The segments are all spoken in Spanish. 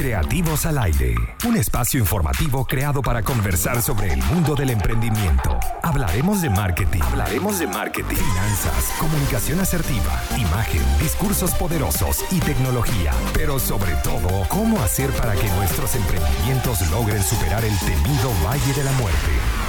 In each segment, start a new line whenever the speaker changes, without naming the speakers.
Creativos al Aire, un espacio informativo creado para conversar sobre el mundo del emprendimiento. Hablaremos de marketing, hablaremos de marketing, finanzas, comunicación asertiva, imagen, discursos poderosos y tecnología, pero sobre todo, cómo hacer para que nuestros emprendimientos logren superar el temido Valle de la Muerte.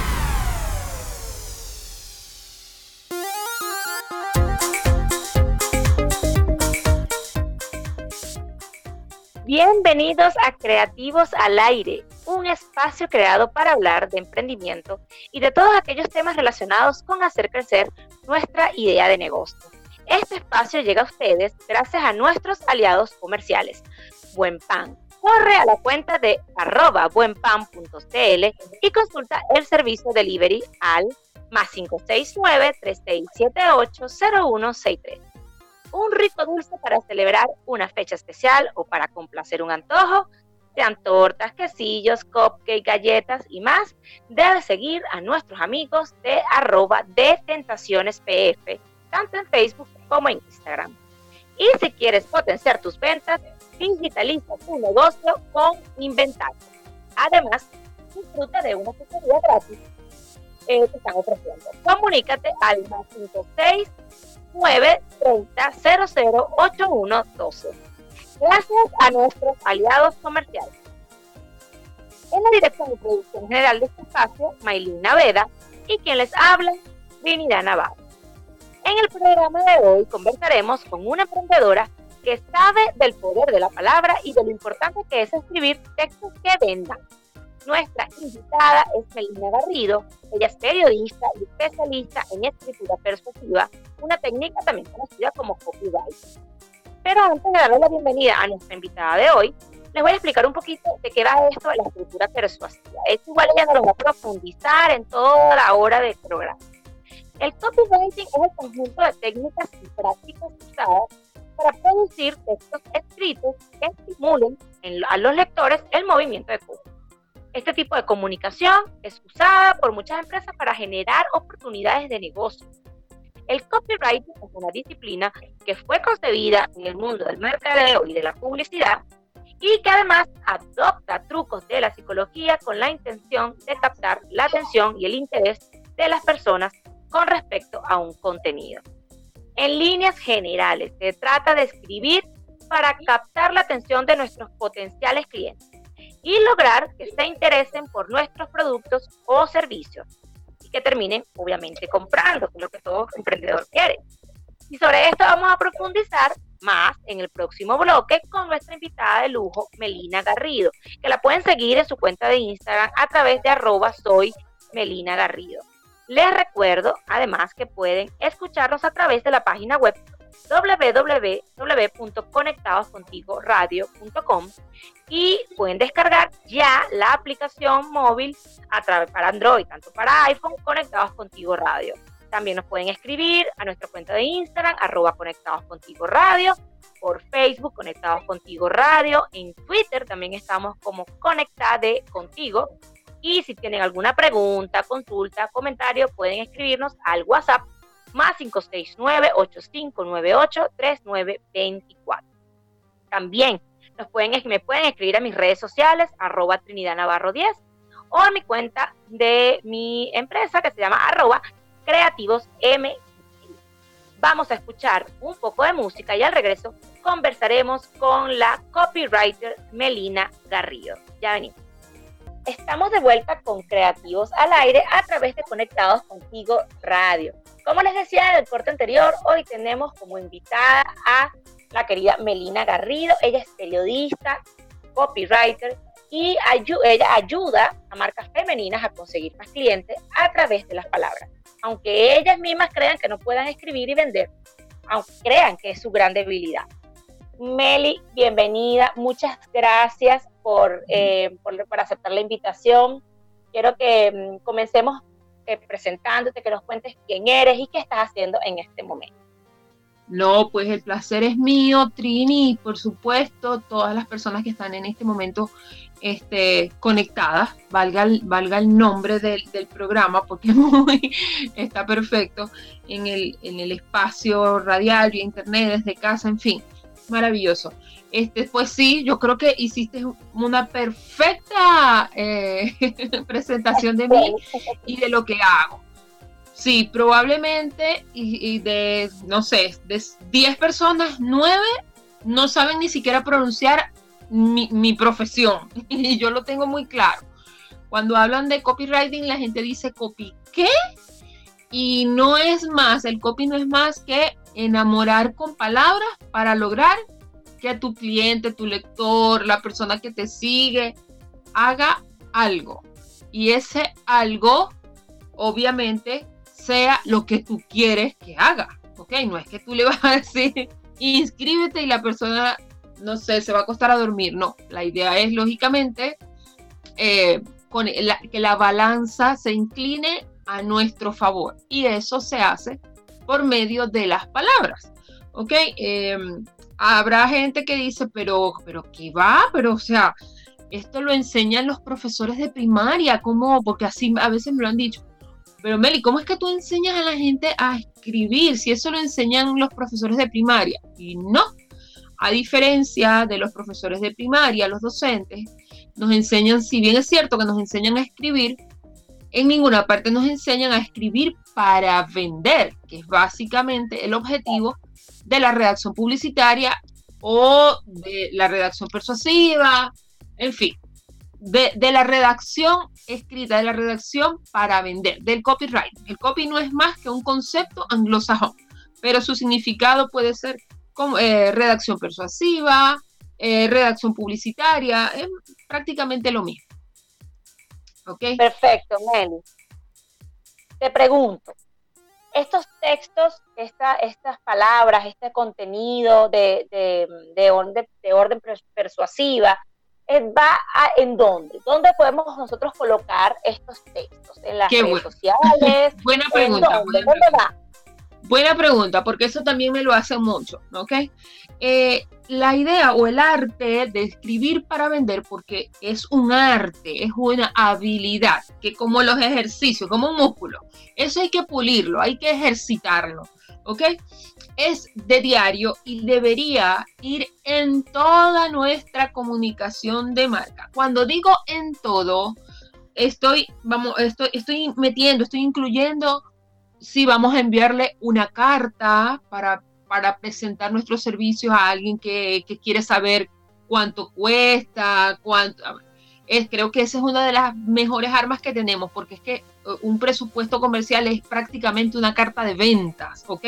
Bienvenidos a Creativos al Aire, un espacio creado para hablar de emprendimiento y de todos aquellos temas relacionados con hacer crecer nuestra idea de negocio. Este espacio llega a ustedes gracias a nuestros aliados comerciales. Buen Pan. Corre a la cuenta de arroba buenpan.cl y consulta el servicio delivery al más 569 3678 0163 un rico dulce para celebrar una fecha especial o para complacer un antojo, sean tortas, quesillos, cupcakes, galletas y más, debes seguir a nuestros amigos de arroba de pf, tanto en Facebook como en Instagram. Y si quieres potenciar tus ventas, digitaliza tu negocio con inventario. Además, disfruta de una asesoría gratis eh, que están ofreciendo. Comunícate al más 56 930 008112. Gracias a nuestros aliados comerciales. En la dirección de producción general de este espacio, Maylina Veda, y quien les habla, Trinidad Navarro. En el programa de hoy conversaremos con una emprendedora que sabe del poder de la palabra y de lo importante que es escribir textos que vendan nuestra invitada es Melina Garrido. Ella es periodista y especialista en escritura persuasiva, una técnica también conocida como copyright. Pero antes de darle la bienvenida a nuestra invitada de hoy, les voy a explicar un poquito de qué va esto de la escritura persuasiva. Esto igual ella nos lo va a profundizar en toda la hora del programa. El copywriting es el conjunto de técnicas y prácticas usadas para producir textos escritos que estimulen a los lectores el movimiento de compra. Este tipo de comunicación es usada por muchas empresas para generar oportunidades de negocio. El copywriting es una disciplina que fue concebida en el mundo del mercadeo y de la publicidad y que además adopta trucos de la psicología con la intención de captar la atención y el interés de las personas con respecto a un contenido. En líneas generales, se trata de escribir para captar la atención de nuestros potenciales clientes y lograr que se interesen por nuestros productos o servicios y que terminen obviamente comprando, que es lo que todo emprendedor quiere. Y sobre esto vamos a profundizar más en el próximo bloque con nuestra invitada de lujo, Melina Garrido, que la pueden seguir en su cuenta de Instagram a través de arroba soy Melina Garrido. Les recuerdo además que pueden escucharnos a través de la página web www.conectadoscontigoradio.com y pueden descargar ya la aplicación móvil a través para Android, tanto para iPhone, Conectados Contigo Radio. También nos pueden escribir a nuestra cuenta de Instagram, arroba Conectados Contigo Radio, por Facebook, Conectados Contigo Radio, en Twitter también estamos como Conectade Contigo. Y si tienen alguna pregunta, consulta, comentario, pueden escribirnos al WhatsApp más 569-8598-3924. También nos pueden, me pueden escribir a mis redes sociales, arroba Trinidad Navarro 10, o a mi cuenta de mi empresa que se llama arroba Creativos M. Vamos a escuchar un poco de música y al regreso conversaremos con la copywriter Melina Garrido. Ya venimos. Estamos de vuelta con Creativos al Aire a través de Conectados Contigo Radio. Como les decía en el corte anterior, hoy tenemos como invitada a la querida Melina Garrido. Ella es periodista, copywriter y ella ayuda a marcas femeninas a conseguir más clientes a través de las palabras. Aunque ellas mismas crean que no puedan escribir y vender, aunque crean que es su gran debilidad. Meli, bienvenida. Muchas gracias por, eh, por, aceptar la invitación. Quiero que mm, comencemos eh, presentándote, que nos cuentes quién eres y qué estás haciendo en este momento.
No, pues el placer es mío, Trini, por supuesto todas las personas que están en este momento este, conectadas, valga, valga el nombre del, del programa porque muy, está perfecto en el, en el espacio radial, vía internet, desde casa, en fin, maravilloso. Este, pues sí, yo creo que hiciste una perfecta eh, presentación de mí y de lo que hago. Sí, probablemente, y, de, no sé, de 10 personas, 9 no saben ni siquiera pronunciar mi, mi profesión. Y yo lo tengo muy claro. Cuando hablan de copywriting, la gente dice copy, ¿qué? Y no es más, el copy no es más que enamorar con palabras para lograr que tu cliente, tu lector, la persona que te sigue, haga algo. Y ese algo, obviamente, sea lo que tú quieres que haga. ¿Ok? No es que tú le vas a decir, inscríbete y la persona, no sé, se va a acostar a dormir. No, la idea es, lógicamente, eh, con que la balanza se incline a nuestro favor. Y eso se hace por medio de las palabras. ¿Ok? Em, habrá gente que dice, pero, pero ¿qué va? Pero, o sea, esto lo enseñan los profesores de primaria, ¿cómo? Porque así a veces me lo han dicho. Pero Meli, ¿cómo es que tú enseñas a la gente a escribir si eso lo enseñan los profesores de primaria? Y no, a diferencia de los profesores de primaria, los docentes, nos enseñan, si bien es cierto que nos enseñan a escribir, en ninguna parte nos enseñan a escribir para vender, que es básicamente el objetivo de la redacción publicitaria o de la redacción persuasiva, en fin, de, la redacción escrita, de la redacción para vender, del copyright. El copy no es más que un concepto anglosajón, pero su significado puede ser como eh, redacción persuasiva, eh, redacción publicitaria, es prácticamente lo mismo.
Perfecto, Meli. Te pregunto, estos textos, estas palabras, este contenido de, de, orden, de orden persuasiva, eh, ¿va en dónde? ¿Dónde podemos nosotros colocar estos textos? ¿En las redes sociales?
buena pregunta. ¿Dónde va? Buena pregunta, porque eso también me lo hace mucho, ¿ok? Eh, la idea o el arte de escribir para vender, porque es un arte, es una habilidad, que como los ejercicios, como un músculo, eso hay que pulirlo, hay que ejercitarlo, ¿ok? Es de diario y debería ir en toda nuestra comunicación de marca. Cuando digo en todo, estoy, vamos, estoy, estoy metiendo, estoy incluyendo si vamos a enviarle una carta para, para presentar nuestros servicios a alguien que, quiere saber cuánto cuesta, cuánto... Es, creo que esa es una de las mejores armas que tenemos, porque es que uh, un presupuesto comercial es prácticamente una carta de ventas, ¿ok?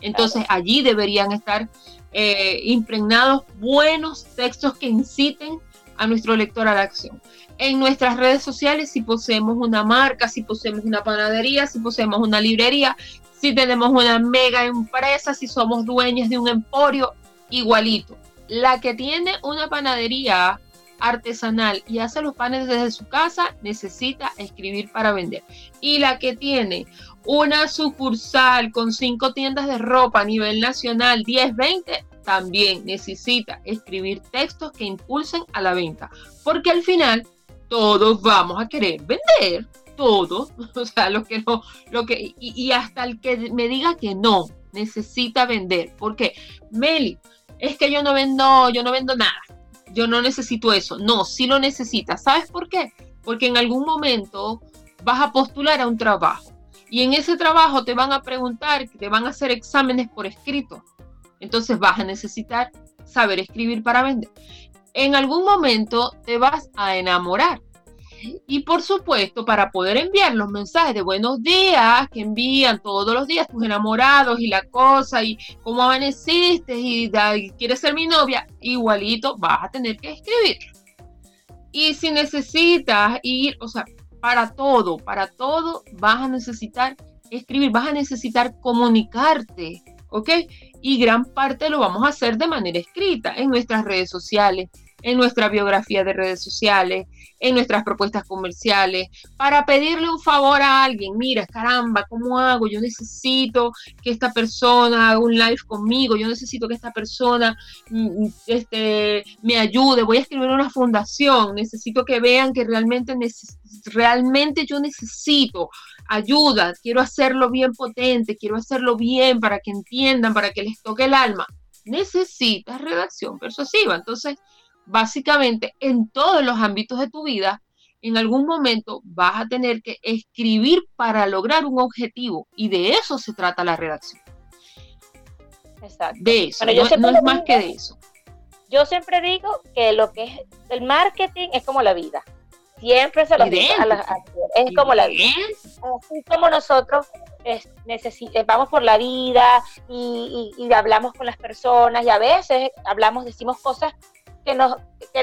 Entonces allí deberían estar eh, impregnados buenos textos que inciten a nuestro lector a la acción en nuestras redes sociales si poseemos una marca, si poseemos una panadería, si poseemos una librería, si tenemos una mega empresa, si somos dueñas de un emporio, igualito. La que tiene una panadería artesanal y hace los panes desde su casa necesita escribir para vender. Y la que tiene una sucursal con cinco tiendas de ropa a nivel nacional, 10, 20, también necesita escribir textos que impulsen a la venta. Porque al final todos vamos a querer vender, todos, o sea, lo que no, lo que, y, hasta el que me diga que no, necesita vender, porque Meli, es que yo no vendo, yo no vendo nada, yo no necesito eso, no, sí lo necesitas, ¿sabes por qué? Porque en algún momento vas a postular a un trabajo y en ese trabajo te van a preguntar, te van a hacer exámenes por escrito, entonces vas a necesitar saber escribir para vender en algún momento te vas a enamorar. Y por supuesto, para poder enviar los mensajes de buenos días que envían todos los días tus enamorados y la cosa y cómo amaneciste y, quieres ser mi novia, igualito vas a tener que escribir. Y si necesitas ir, o sea, para todo, para todo vas a necesitar escribir, vas a necesitar comunicarte, ¿ok? Y gran parte lo vamos a hacer de manera escrita en nuestras redes sociales, en nuestra biografía de redes sociales, en nuestras propuestas comerciales, para pedirle un favor a alguien. Mira, caramba, ¿cómo hago? Yo necesito que esta persona haga un live conmigo, yo necesito que esta persona mm, mm, este, me ayude, voy a escribir una fundación, necesito que vean que realmente, realmente yo necesito ayuda, quiero hacerlo bien potente, quiero hacerlo bien para que entiendan, para que les toque el alma. necesitas redacción persuasiva. Entonces, básicamente, en todos los ámbitos de tu vida, en algún momento vas a tener que escribir para lograr un objetivo y de eso se trata la redacción.
Exacto.
De eso, no, es más que de eso.
Yo siempre digo que lo que es el marketing es como la vida. Siempre se lo digo a es como la vida. Así como nosotros es, eh, vamos por la vida y, y, hablamos con las personas y a veces hablamos, decimos cosas que, nos,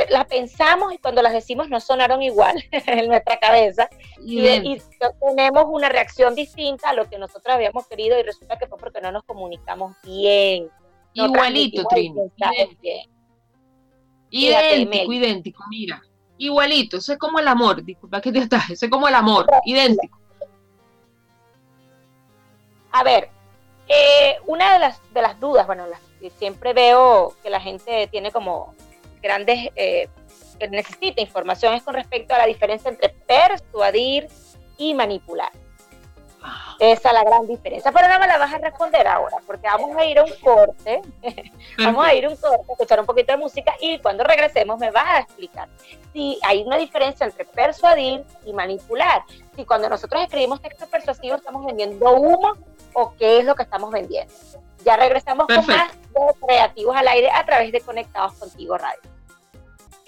las pensamos y cuando las decimos no sonaron igual en nuestra cabeza y, tenemos una reacción distinta a lo que nosotros habíamos querido y resulta que fue porque no nos comunicamos bien.
Igualito, Trini. Idéntico, idéntico, mira. Igualito, eso es como el amor, disculpa que te estás, eso es como el amor, idéntico.
A ver, eh, una de las, de las dudas, bueno, las, siempre veo que la gente tiene como grandes, eh, que necesita información es con respecto a la diferencia entre persuadir y manipular. Esa es la gran diferencia. Pero no me la vas a responder ahora, porque vamos a ir a un corte, vamos a ir a un corte, escuchar un poquito de música y cuando regresemos me vas a explicar si hay una diferencia entre persuadir y manipular. Si cuando nosotros escribimos textos persuasivos estamos vendiendo humo o qué es lo que estamos vendiendo. Ya regresamos con más de Creativos al Aire a través de Conectados Contigo Radio.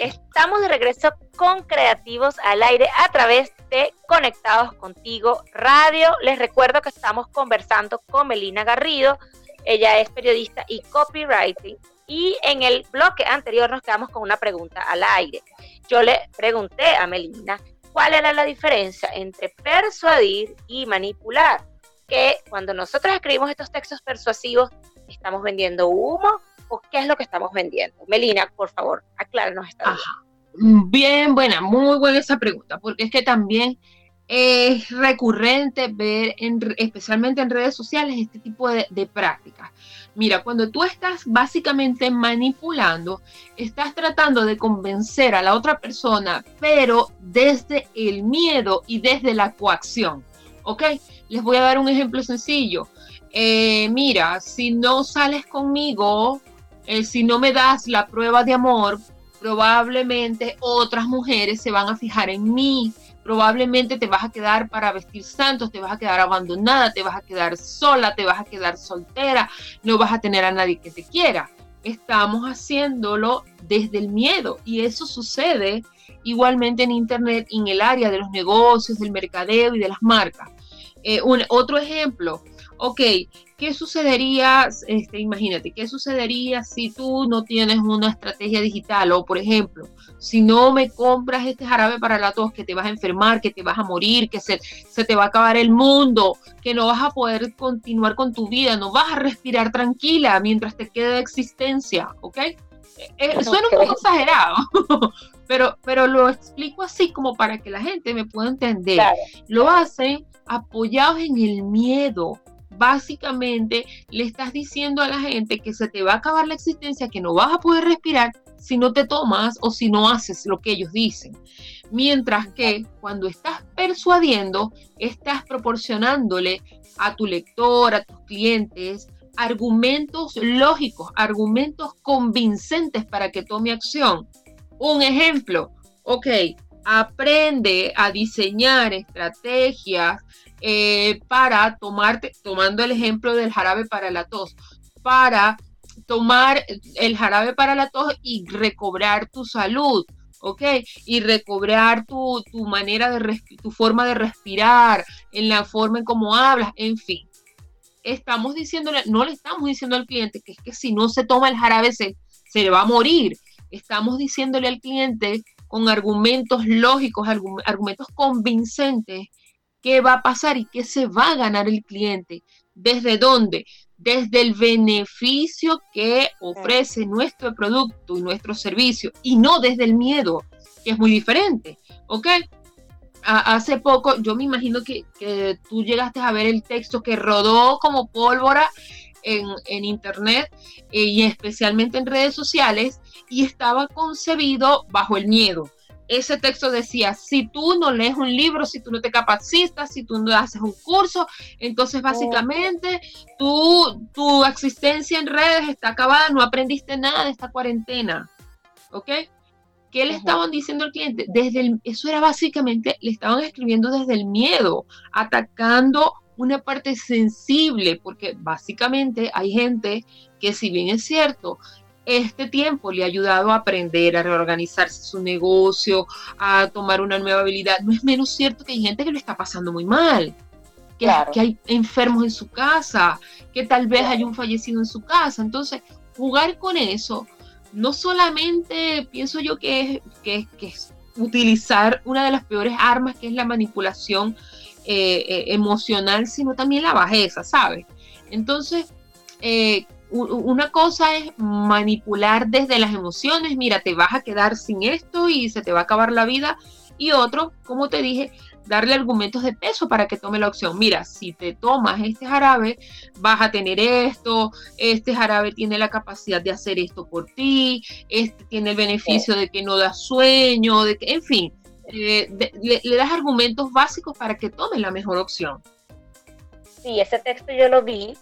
Estamos de regreso con Creativos al Aire a través de Conectados Contigo Radio. Les recuerdo que estamos conversando con Melina Garrido. Ella es periodista y copywriting. Y en el bloque anterior nos quedamos con una pregunta al aire. Yo le pregunté a Melina cuál era la diferencia entre persuadir y manipular que cuando nosotros escribimos estos textos persuasivos, estamos vendiendo humo qué es lo que estamos vendiendo. Melina, por favor, acláranos esta
Bien, buena, muy buena esa pregunta, porque es que también es recurrente ver, en, especialmente en redes sociales, este tipo de, de prácticas. Mira, cuando tú estás básicamente manipulando, estás tratando de convencer a la otra persona, pero desde el miedo y desde la coacción. ¿Ok? Les voy a dar un ejemplo sencillo. Eh, mira, si no sales conmigo, eh, si no me das la prueba de amor, probablemente otras mujeres se van a fijar en mí. Probablemente te vas a quedar para vestir santos, te vas a quedar abandonada, te vas a quedar sola, te vas a quedar soltera, no vas a tener a nadie que te quiera. Estamos haciéndolo desde el miedo y eso sucede igualmente en Internet, en el área de los negocios, del mercadeo y de las marcas. Eh, un, otro ejemplo, ok, ¿qué sucedería, este, imagínate, qué sucedería si tú no tienes una estrategia digital o, por ejemplo, si no me compras este jarabe para la tos, que te vas a enfermar, que te vas a morir, que se, se te va a acabar el mundo, que no vas a poder continuar con tu vida, no vas a respirar tranquila mientras te quede existencia, ¿ok? Eh, eh, suena un poco exagerado, pero, pero lo explico así como para que la gente me pueda entender. Lo hacen apoyados en el miedo. Básicamente le estás diciendo a la gente que se te va a acabar la existencia, que no vas a poder respirar si no te tomas o si no haces lo que ellos dicen. Mientras que cuando estás persuadiendo, estás proporcionándole a tu lector, a tus clientes, argumentos lógicos, argumentos convincentes para que tome acción. Un ejemplo, ok, aprende a diseñar estrategias eh, para tomarte, tomando el ejemplo del jarabe para la tos, para tomar el jarabe para la tos y recobrar tu salud, ¿ok? Y recobrar tu, manera de, tu forma de respirar, en la forma en cómo hablas, en fin. Estamos diciéndole, no le estamos diciendo al cliente que es que si no se toma el jarabe se, se le va a morir. Estamos diciéndole al cliente con argumentos lógicos, argumentos convincentes, qué va a pasar y qué se va a ganar el cliente. ¿Desde dónde? Desde el beneficio que ofrece nuestro producto y nuestro servicio y no desde el miedo, que es muy diferente. ¿Ok? hace poco, yo me imagino que, tú llegaste a ver el texto que rodó como pólvora en, internet eh, y especialmente en redes sociales y estaba concebido bajo el miedo. Ese texto decía, si tú no lees un libro, si tú no te capacitas, si tú no haces un curso, entonces básicamente tu, tu existencia en redes está acabada, no aprendiste nada de esta cuarentena. ¿Ok? ¿Qué le estaban diciendo al cliente? Desde el, eso era básicamente, le estaban escribiendo desde el miedo, atacando una parte sensible, porque básicamente hay gente que si bien es cierto, este tiempo le ha ayudado a aprender, a reorganizarse su negocio, a tomar una nueva habilidad. No es menos cierto que hay gente que lo está pasando muy mal, que, que hay enfermos en su casa, que tal vez hay un fallecido en su casa. Entonces, jugar con eso, no solamente pienso yo que es, que, es utilizar una de las peores armas, que es la manipulación eh, eh, emocional, sino también la bajeza, ¿sabes? Entonces, eh, una cosa es manipular desde las emociones, mira, te vas a quedar sin esto y se te va a acabar la vida. Y otro, como te dije, darle argumentos de peso para que tome la opción. Mira, si te tomas este jarabe, vas a tener esto, este jarabe tiene la capacidad de hacer esto por ti, este tiene el beneficio de que no da sueño, de que, en fin, eh, le, le, das argumentos básicos para que tome la mejor opción.
Sí, ese texto yo lo vi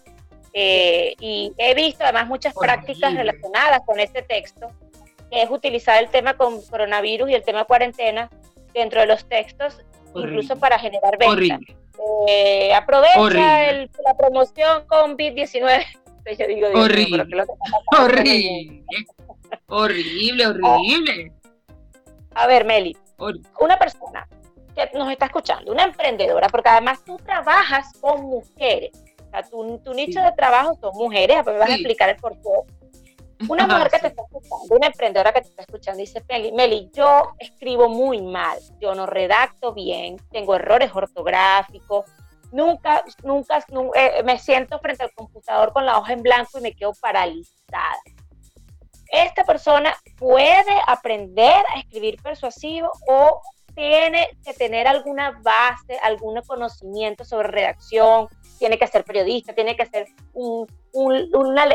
eh, y he visto además muchas prácticas relacionadas con este texto, que es utilizar el tema con coronavirus y el tema cuarentena dentro de los textos, incluso para generar ventas. Eh, aprovecha la promoción con BIT19.
horrible. horrible. horrible, horrible.
A ver, Meli, una persona que nos está escuchando, una emprendedora, porque además tú trabajas con mujeres tu, nicho de trabajo son mujeres, me vas a explicar el por qué. Una mujer que te está escuchando, una emprendedora que te está escuchando, dice, Meli, yo escribo muy mal, yo no redacto bien, tengo errores ortográficos, nunca, nunca, eh, me siento frente al computador con la hoja en blanco y me quedo paralizada. Esta persona puede aprender a escribir persuasivo o tiene que tener alguna base, algún conocimiento sobre redacción, tiene que ser periodista, tiene que ser una,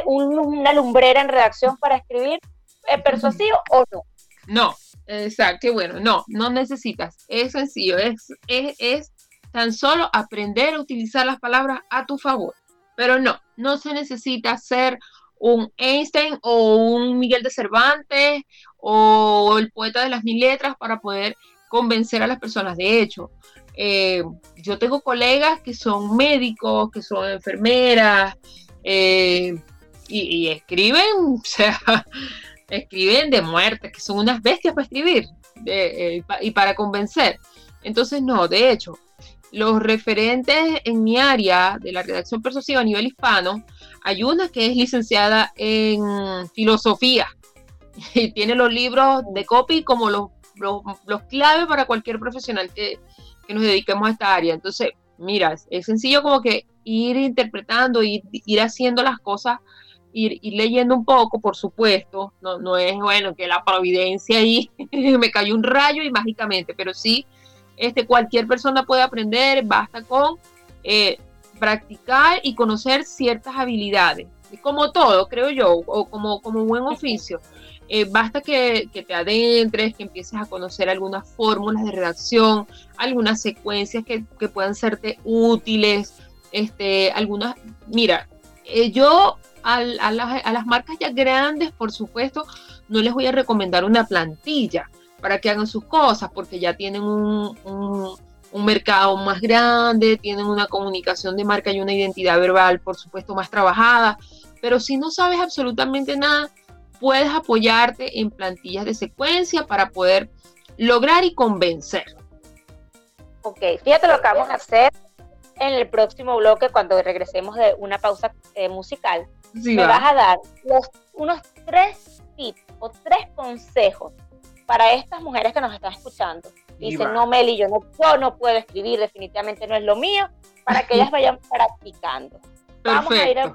lumbrera en redacción para escribir eh, persuasivo o no.
No, exacto, bueno, no, no necesitas, es sencillo, es, es, es tan solo aprender a utilizar las palabras a tu favor, pero no, no se necesita ser un Einstein o un Miguel de Cervantes o el poeta de las mil letras para poder convencer a las personas. De hecho, eh, yo tengo colegas que son médicos, que son enfermeras, eh, y, escriben, o sea, escriben de muerte, que son unas bestias para escribir eh, y para convencer. Entonces, no, de hecho, los referentes en mi área de la redacción persuasiva a nivel hispano, hay una que es licenciada en filosofía y tiene los libros de copy como los, los, los claves para cualquier profesional que, que nos dediquemos a esta área. Entonces, mira, es sencillo como que ir interpretando, ir, ir haciendo las cosas, ir, leyendo un poco, por supuesto. No, no es bueno que la providencia ahí me cayó un rayo y mágicamente, pero sí, este, cualquier persona puede aprender, basta con eh, practicar y conocer ciertas habilidades. Como todo, creo yo, o como, como buen oficio. Eh, basta que, te adentres, que empieces a conocer algunas fórmulas de redacción, algunas secuencias que, puedan serte útiles, este, algunas, mira, eh, yo a, las, marcas ya grandes, por supuesto, no les voy a recomendar una plantilla para que hagan sus cosas, porque ya tienen un, un mercado más grande, tienen una comunicación de marca y una identidad verbal, por supuesto, más trabajada, pero si no sabes absolutamente nada, puedes apoyarte en plantillas de secuencia para poder lograr y convencer.
Ok, fíjate lo que vamos a hacer en el próximo bloque cuando regresemos de una pausa eh, musical. me vas a dar los, unos tres tips o tres consejos para estas mujeres que nos están escuchando. Dicen, no, Meli, yo no, yo no puedo escribir, definitivamente no es lo mío, para que ellas vayan practicando. Vamos a ir al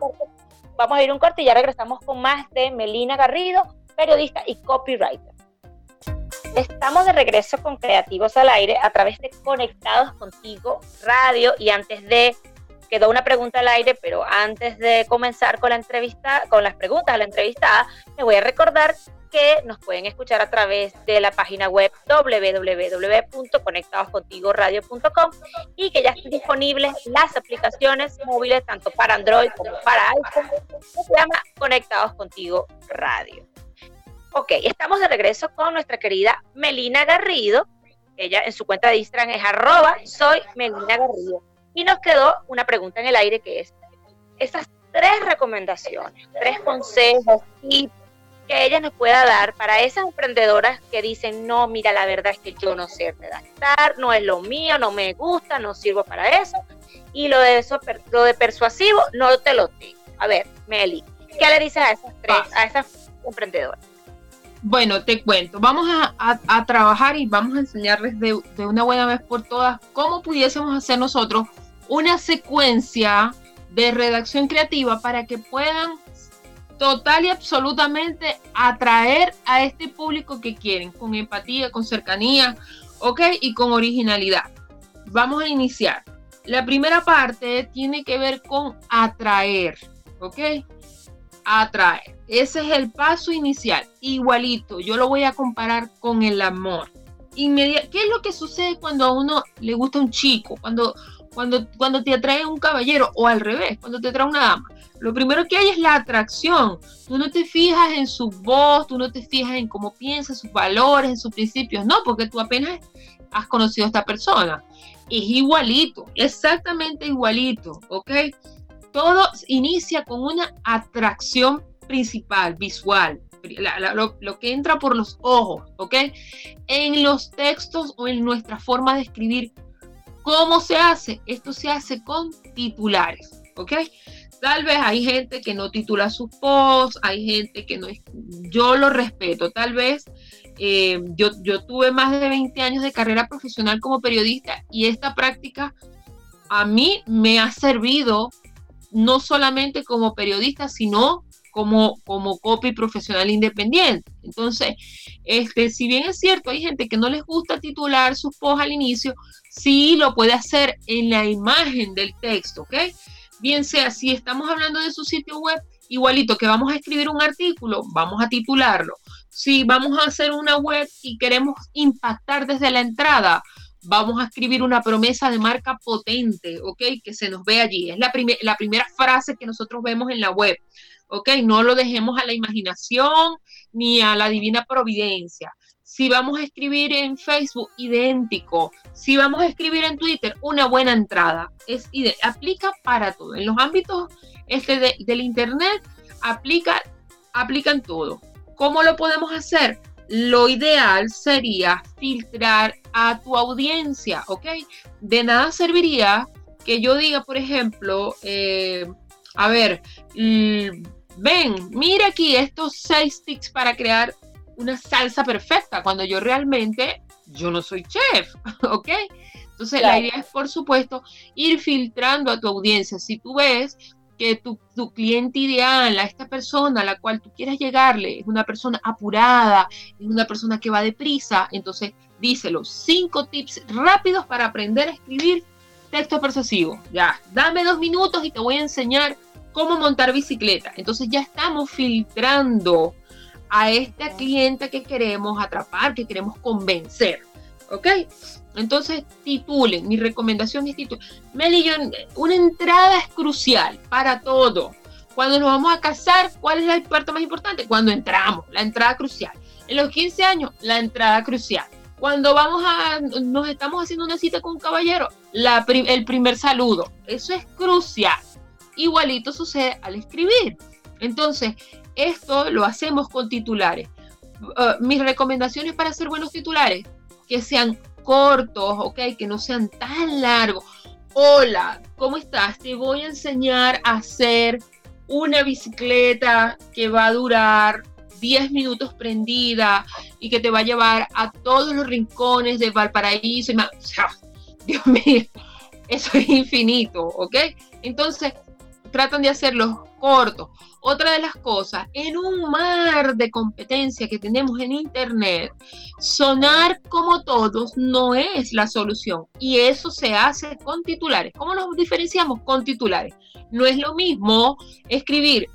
Vamos a ir un corte y ya regresamos con más de Melina Garrido, periodista y copywriter. Estamos de regreso con Creativos al Aire a través de Conectados Contigo Radio y antes de quedó una pregunta al aire, pero antes de comenzar con la entrevista, con las preguntas a la entrevistada, me voy a recordar que nos pueden escuchar a través de la página web www.conectadoscontigoradio.com y que ya están disponibles las aplicaciones móviles tanto para Android como para iPhone se llama Conectados Contigo Radio. Ok, estamos de regreso con nuestra querida Melina Garrido. Ella en su cuenta de Instagram es arroba soy Melina Garrido. Y nos quedó una pregunta en el aire que es, esas tres recomendaciones, tres consejos, tips que ella nos pueda dar para esas emprendedoras que dicen, no, mira, la verdad es que yo no sé redactar, no es lo mío, no me gusta, no sirvo para eso. Y lo de eso, lo de persuasivo, no te lo digo. A ver, Meli, ¿qué le dices a esas tres, a esas emprendedoras?
Bueno, te cuento, vamos a, trabajar y vamos a enseñarles de, de, una buena vez por todas cómo pudiésemos hacer nosotros una secuencia de redacción creativa para que puedan total y absolutamente atraer a este público que quieren, con empatía, con cercanía, ¿ok? Y con originalidad. Vamos a iniciar. La primera parte tiene que ver con atraer, ¿ok? Atraer. Ese es el paso inicial. Igualito, yo lo voy a comparar con el amor. ¿Qué es lo que sucede cuando a uno le gusta un chico? Cuando, cuando, cuando te atrae un caballero o al revés, cuando te atrae una dama lo primero que hay es la atracción. Tú no te fijas en su voz, tú no te fijas en cómo piensa, sus valores, en sus principios, no, porque tú apenas has conocido a esta persona. Es igualito, exactamente igualito, ¿ok? Todo inicia con una atracción principal, visual, lo, que entra por los ojos, ¿ok? En los textos o en nuestra forma de escribir, ¿cómo se hace? Esto se hace con titulares, ¿ok? Tal vez hay gente que no titula sus posts, hay gente que no yo lo respeto, tal vez eh, yo, yo tuve más de 20 años de carrera profesional como periodista y esta práctica a mí me ha servido no solamente como periodista, sino como, como copy profesional independiente. Entonces, este, si bien es cierto, hay gente que no les gusta titular sus posts al inicio, sí lo puede hacer en la imagen del texto, ¿ok? bien sea si estamos hablando de su sitio web, igualito que vamos a escribir un artículo, vamos a titularlo. Si vamos a hacer una web y queremos impactar desde la entrada, vamos a escribir una promesa de marca potente, ¿ok? Que se nos ve allí. Es la, la primera frase que nosotros vemos en la web, ¿ok? No lo dejemos a la imaginación ni a la divina providencia. Si vamos a escribir en Facebook, idéntico. Si vamos a escribir en Twitter, una buena entrada. Es aplica para todo. En los ámbitos este del Internet, aplica, aplican todo. ¿Cómo lo podemos hacer? Lo ideal sería filtrar a tu audiencia, ¿ok? De nada serviría que yo diga, por ejemplo, eh, a ver, ven, mira aquí estos seis tips para crear una salsa perfecta, cuando yo realmente, yo no soy chef, ¿ok? Entonces la idea es, por supuesto, ir filtrando a tu audiencia. Si tú ves que tu, tu, cliente ideal, a esta persona a la cual tú quieres llegarle, es una persona apurada, es una persona que va deprisa, entonces díselo. Cinco tips rápidos para aprender a escribir texto persuasivo. Ya, dame dos minutos y te voy a enseñar cómo montar bicicleta. Entonces ya estamos filtrando a esta cliente que queremos atrapar, que queremos convencer. ¿Ok? Entonces, titulen. Mi recomendación es titulen. Meli, una entrada es crucial para todo. Cuando nos vamos a casar, ¿cuál es la parte más importante? Cuando entramos, la entrada crucial. En los 15 años, la entrada crucial. Cuando vamos a, nos estamos haciendo una cita con un caballero, el primer saludo. Eso es crucial. Igualito sucede al escribir. Entonces, esto lo hacemos con titulares. Uh, mis recomendaciones para hacer buenos titulares, que sean cortos, ok, que no sean tan largos. Hola, ¿cómo estás? Te voy a enseñar a hacer una bicicleta que va a durar 10 minutos prendida y que te va a llevar a todos los rincones de Valparaíso. Y Dios mío, eso es infinito, ¿ok? Entonces, tratan de hacerlos cortos. Otra de las cosas, en un mar de competencia que tenemos en Internet, sonar como todos no es la solución. Y eso se hace con titulares. ¿Cómo nos diferenciamos con titulares? No es lo mismo escribir,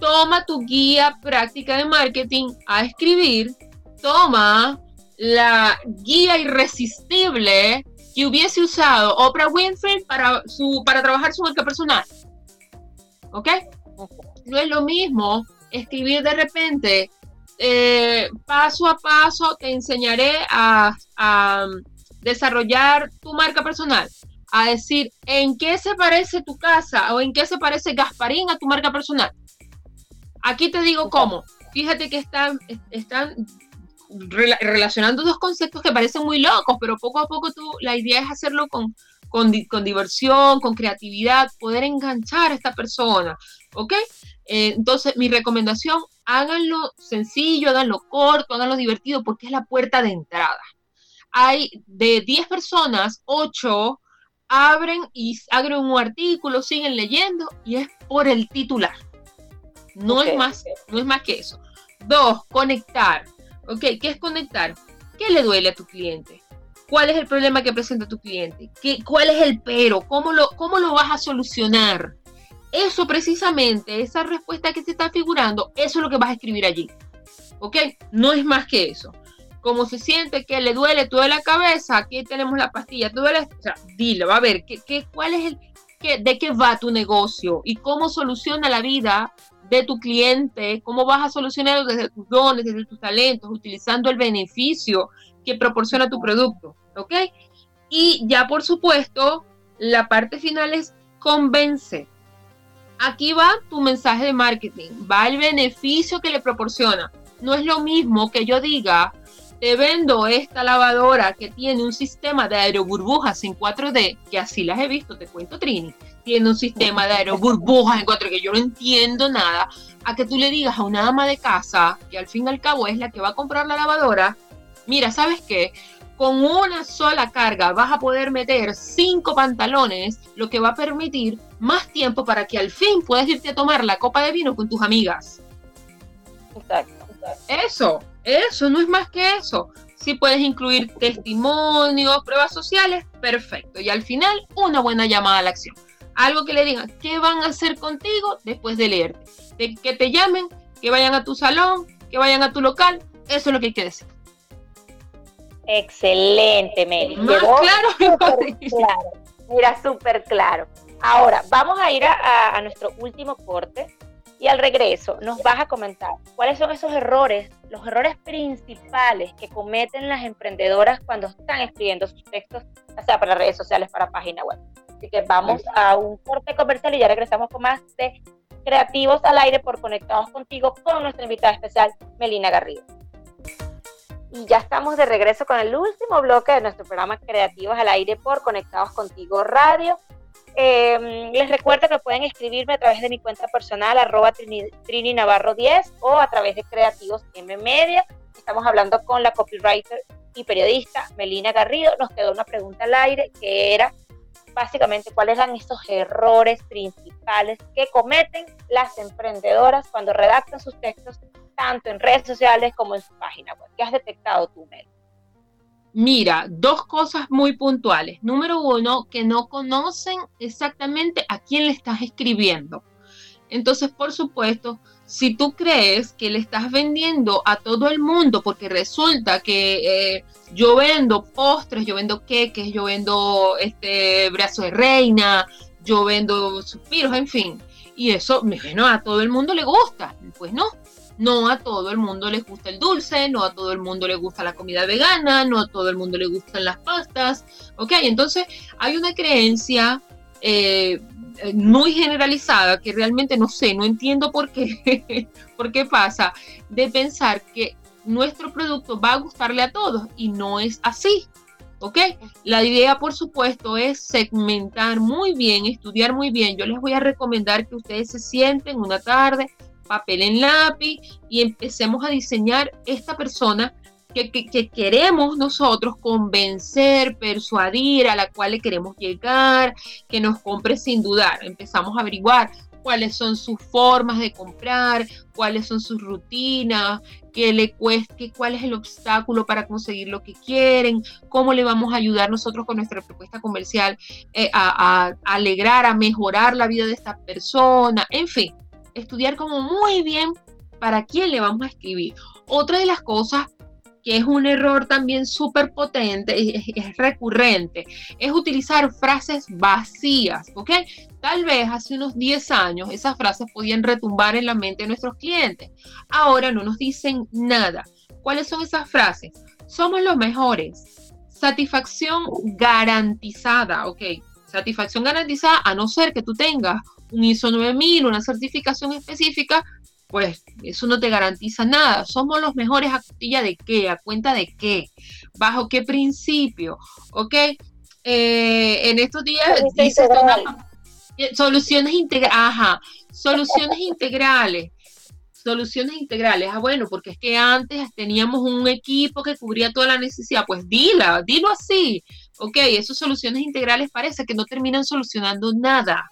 toma tu guía práctica de marketing a escribir, toma la guía irresistible que hubiese usado Oprah Winfrey para, para trabajar su marca personal. ¿Ok? No es lo mismo escribir de repente, eh, paso a paso te enseñaré a, a desarrollar tu marca personal, a decir en qué se parece tu casa o en qué se parece Gasparín a tu marca personal. Aquí te digo cómo. Fíjate que están, están relacionando dos conceptos que parecen muy locos, pero poco a poco tú, la idea es hacerlo con, con, diversión, con creatividad, poder enganchar a esta persona, ¿ok? Eh, entonces, mi recomendación, háganlo sencillo, háganlo corto, háganlo divertido, porque es la puerta de entrada. Hay de 10 personas, 8 abren y abren un artículo, siguen leyendo y es por el titular. No es más, no es más que eso. Dos, conectar. ¿Ok? ¿Qué es conectar? ¿Qué le duele a tu cliente? ¿Cuál es el problema que presenta tu cliente? ¿Qué, ¿Cuál es el pero? ¿Cómo lo, ¿Cómo lo vas a solucionar? Eso precisamente, esa respuesta que se está figurando, eso es lo que vas a escribir allí. ¿Ok? No es más que eso. ¿Cómo se siente que le duele toda la cabeza, aquí tenemos la pastilla, tú duele, o sea, dilo, a ver, ¿qué, qué, ¿cuál es el, qué, de qué va tu negocio y cómo soluciona la vida de tu cliente, cómo vas a solucionarlo desde tus dones, desde tus talentos, utilizando el beneficio que proporciona tu producto, ¿ok? Y ya por supuesto, la parte final es convence. Aquí va tu mensaje de marketing, va el beneficio que le proporciona. No es lo mismo que yo diga, te vendo esta lavadora que tiene un sistema de aeroburbujas en 4D, que así las he visto, te cuento Trini, tiene un sistema de aeroburbujas en 4D que yo no entiendo nada, a que tú le digas a una ama de casa, que al fin y al cabo es la que va a comprar la lavadora, mira, ¿sabes qué? Con una sola carga vas a poder meter cinco pantalones, lo que va a permitir más tiempo para que al fin puedas irte a tomar la copa de vino con tus amigas. Exacto. Eso, eso, no es más que eso. Si puedes incluir testimonios, pruebas sociales, perfecto. Y al final, una buena llamada a la acción. Algo que le digan, ¿qué van a hacer contigo después de leerte? De que te llamen, que vayan a tu salón, que vayan a tu local. Eso es lo que hay que decir.
Excelente, Meli.
Más claro,
claro. Mira, súper claro. Ahora, vamos a ir a nuestro último corte y al regreso nos vas a comentar cuáles son esos errores, los errores principales que cometen las emprendedoras cuando están escribiendo sus textos, ya sea para redes sociales, para página web. Así que vamos a un corte comercial y ya regresamos con más de Creativos al Aire por Conectados Contigo con nuestra invitada especial, Melina Garrido. Y ya estamos de regreso con el último bloque de nuestro programa Creativos al Aire por Conectados Contigo Radio. Em, les recuerdo que pueden escribirme a través de mi cuenta personal, arroba Trini, Navarro 10 o a través de Creativos M Media. Estamos hablando con la copywriter y periodista Melina Garrido. Nos quedó una pregunta al aire que era básicamente cuáles eran esos errores principales que cometen las emprendedoras cuando redactan sus textos tanto en redes sociales como en su página web. ¿Qué has detectado tú, Mel?
Mira, dos cosas muy puntuales. Número uno, que no conocen exactamente a quién le estás escribiendo. Entonces, por supuesto, si tú crees que le estás vendiendo a todo el mundo, porque resulta que eh, yo vendo postres, yo vendo queques, yo vendo este brazo de reina, yo vendo suspiros, en fin, y eso, bueno, a todo el mundo le gusta, pues no, no a todo el mundo les gusta el dulce, no a todo el mundo le gusta la comida vegana, no a todo el mundo le gustan las pastas. Ok, entonces hay una creencia eh, muy generalizada que realmente no sé, no entiendo por qué, por qué pasa, de pensar que nuestro producto va a gustarle a todos y no es así. ¿Ok? La idea, por supuesto, es segmentar muy bien, estudiar muy bien. Yo les voy a recomendar que ustedes se sienten una tarde, papel en lápiz y empecemos a diseñar esta persona que, queremos nosotros convencer, persuadir, a la cual le queremos llegar, que nos compre sin dudar. Empezamos a averiguar cuáles son sus formas de comprar, cuáles son sus rutinas, qué le cueste, cuál es el obstáculo para conseguir lo que quieren, cómo le vamos a ayudar nosotros con nuestra propuesta comercial eh, a, alegrar, a mejorar la vida de esta persona, en fin, estudiar como muy bien para quién le vamos a escribir. Otra de las cosas que es un error también súper potente, es, es, recurrente, es utilizar frases vacías, ¿ok? Tal vez hace unos 10 años esas frases podían retumbar en la mente de nuestros clientes. Ahora no nos dicen nada. ¿Cuáles son esas frases? Somos los mejores. Satisfacción garantizada, ¿ok? Satisfacción garantizada a no ser que tú tengas un ISO 9000, una certificación específica, pues eso no te garantiza nada. Somos los mejores a costilla de qué, a cuenta de qué, bajo qué principio, ¿ok? Eh, en estos días dice soluciones integrales, ajá, soluciones integrales. Soluciones integrales. Ah, bueno, porque es que antes teníamos un equipo que cubría toda la necesidad. Pues dila, dilo así. Ok, esas soluciones integrales parece que no terminan solucionando nada.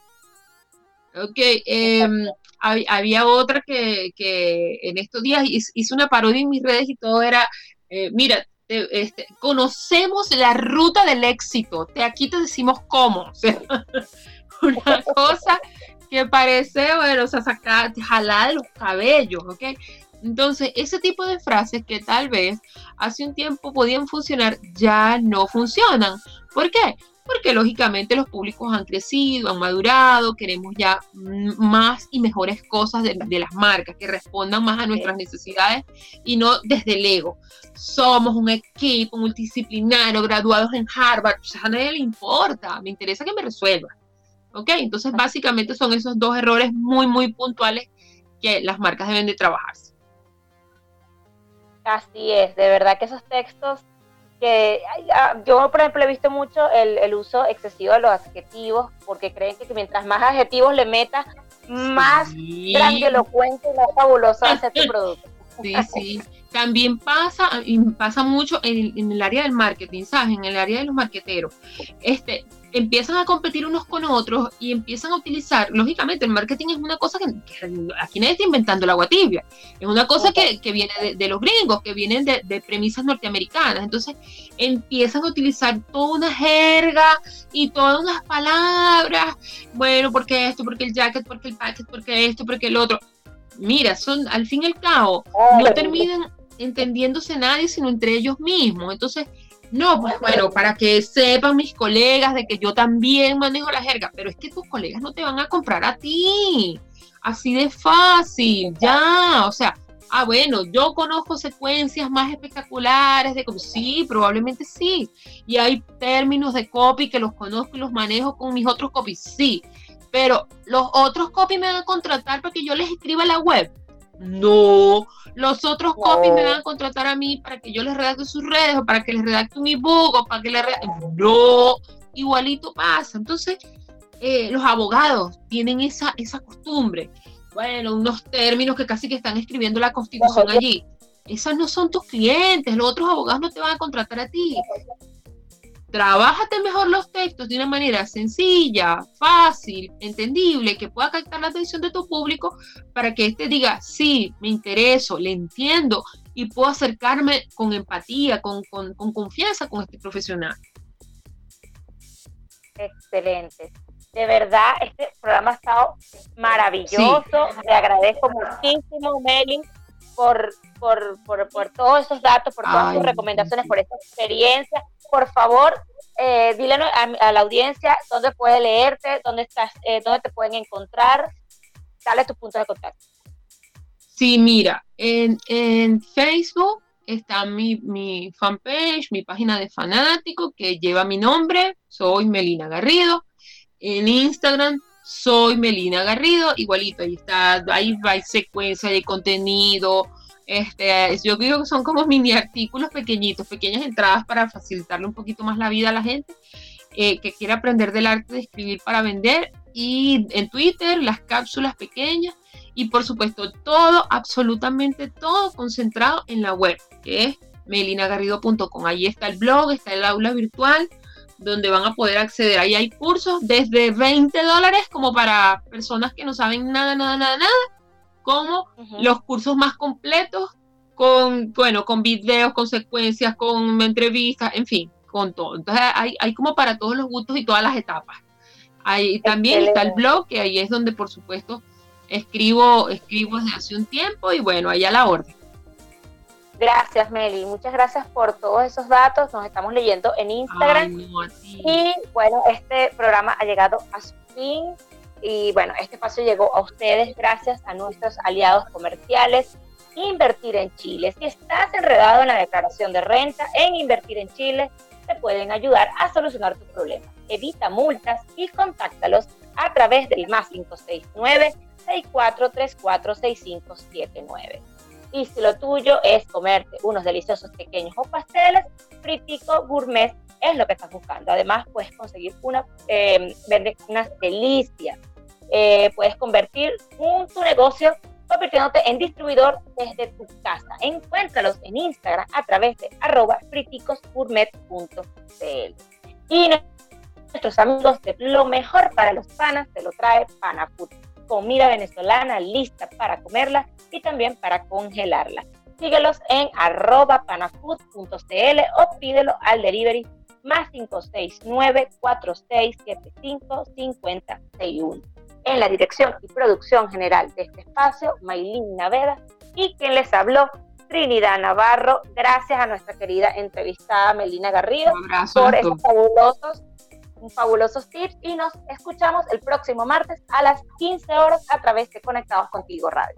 Ok, em, había otra que, en estos días hice una parodia en mis redes y todo era, eh, mira, este, conocemos la ruta del éxito, de aquí te decimos cómo. una cosa que parece, bueno, o sea, sacar, jalar de los cabellos, ¿ok? Entonces, ese tipo de frases que tal vez hace un tiempo podían funcionar, ya no funcionan. ¿Por qué? Porque lógicamente los públicos han crecido, han madurado, queremos ya más y mejores cosas de, de las marcas, que respondan más a nuestras necesidades y no desde el ego. Somos un equipo multidisciplinario, graduados en Harvard, pues a nadie le importa, me interesa que me resuelva. ¿Ok? Entonces, básicamente son esos dos errores muy, muy puntuales que las marcas deben de trabajarse.
Así es, de verdad que esos textos que ah, yo, por ejemplo, he visto mucho el, uso excesivo de los adjetivos, porque creen que mientras más adjetivos le metas, más grandilocuente y más fabuloso hace tu producto.
Sí, sí. También pasa, y pasa mucho en, en, el área del marketing, ¿sabes? En el área de los marqueteros. Este, empiezan a competir unos con otros y empiezan a utilizar, lógicamente el marketing es una cosa que, aquí nadie está inventando el agua tibia, es una cosa que, viene de, los gringos, que vienen de, premisas norteamericanas, entonces empiezan a utilizar toda una jerga y todas unas palabras, bueno, porque esto, porque el jacket, porque el packet, porque esto, porque el otro. Mira, son al fin y al cabo, no terminan entendiéndose nadie, sino entre ellos mismos. Entonces, no, pues bueno, para que sepan mis colegas de que yo también manejo la jerga, pero es que tus colegas no te van a comprar a ti. Así de fácil, ya, o sea, ah, bueno, yo conozco secuencias más espectaculares de como sí, probablemente sí. Y hay términos de copy que los conozco y los manejo con mis otros copies, sí. Pero los otros copy me van a contratar para que yo les escriba la web. No, los otros copies me van a contratar a mí para que yo les redacte sus redes o para que les redacte un ebook o para que les redacte. No, igualito pasa. Entonces, eh, los abogados tienen esa, esa costumbre. Bueno, unos términos que casi que están escribiendo la constitución allí. Esos no son tus clientes, los otros abogados no te van a contratar a ti. Trabájate mejor los textos de una manera sencilla, fácil, entendible, que pueda captar la atención de tu público para que éste diga, sí, me intereso, le entiendo y puedo acercarme con empatía, con, confianza con este profesional.
Excelente. De verdad, este programa ha estado maravilloso. Te agradezco muchísimo, Meli, por, por, por, todos esos datos, por todas tus recomendaciones, por esta experiencia. Por favor, eh, dile a, la audiencia dónde puede leerte, dónde, estás, eh, dónde te pueden encontrar. Dale tus puntos de contacto.
Sí, mira, en, en Facebook está mi, mi, fanpage, mi página de fanático que lleva mi nombre, soy Melina Garrido. En Instagram soy Melina Garrido, igualito, ahí está, ahí hay secuencia de contenido, este, yo digo que son como mini artículos pequeñitos, pequeñas entradas para facilitarle un poquito más la vida a la gente eh, que quiere aprender del arte de escribir para vender. Y en Twitter, las cápsulas pequeñas. Y por supuesto, todo, absolutamente todo concentrado en la web, que es melinagarrido.com. Ahí está el blog, está el aula virtual, donde van a poder acceder. Ahí hay cursos desde 20 dólares como para personas que no saben nada, nada, nada, nada, como los cursos más completos con, bueno, con videos, con secuencias, con entrevistas, en fin, con todo. Entonces hay, hay como para todos los gustos y todas las etapas. Ahí también está el blog, que ahí es donde por supuesto escribo, escribo desde hace un tiempo y bueno, ahí a la orden.
Gracias, Meli. Muchas gracias por todos esos datos. Nos estamos leyendo en Instagram. y bueno, este programa ha llegado a su fin. Y bueno, este paso llegó a ustedes gracias a nuestros aliados comerciales. Invertir en Chile. Si estás enredado en la declaración de renta, en Invertir en Chile, te pueden ayudar a solucionar tu problema. Evita multas y contáctalos a través del más 569 6434 6579 y si lo tuyo es comerte unos deliciosos pequeños o pasteles, Fritico Gourmet es lo que estás buscando. Además, puedes conseguir una, eh, vende unas delicias. Eh, puedes convertir un, tu negocio convirtiéndote en distribuidor desde tu casa. Encuéntralos en Instagram a través de arroba friticosgourmet.cl. Y nuestros amigos de Lo Mejor para los Panas te lo trae Panafood. Comida venezolana lista para comerla y también para congelarla. Síguelos en arroba panafood.cl o pídelo al delivery más 569-4675-5061. En la dirección y producción general de este espacio, Maylin Naveda y quien les habló, Trinidad Navarro. Gracias a nuestra querida entrevistada Melina Garrido por estos fabulosos, fabulosos tips y nos escuchamos el próximo martes a las 15 horas a través de Conectados Contigo Radio.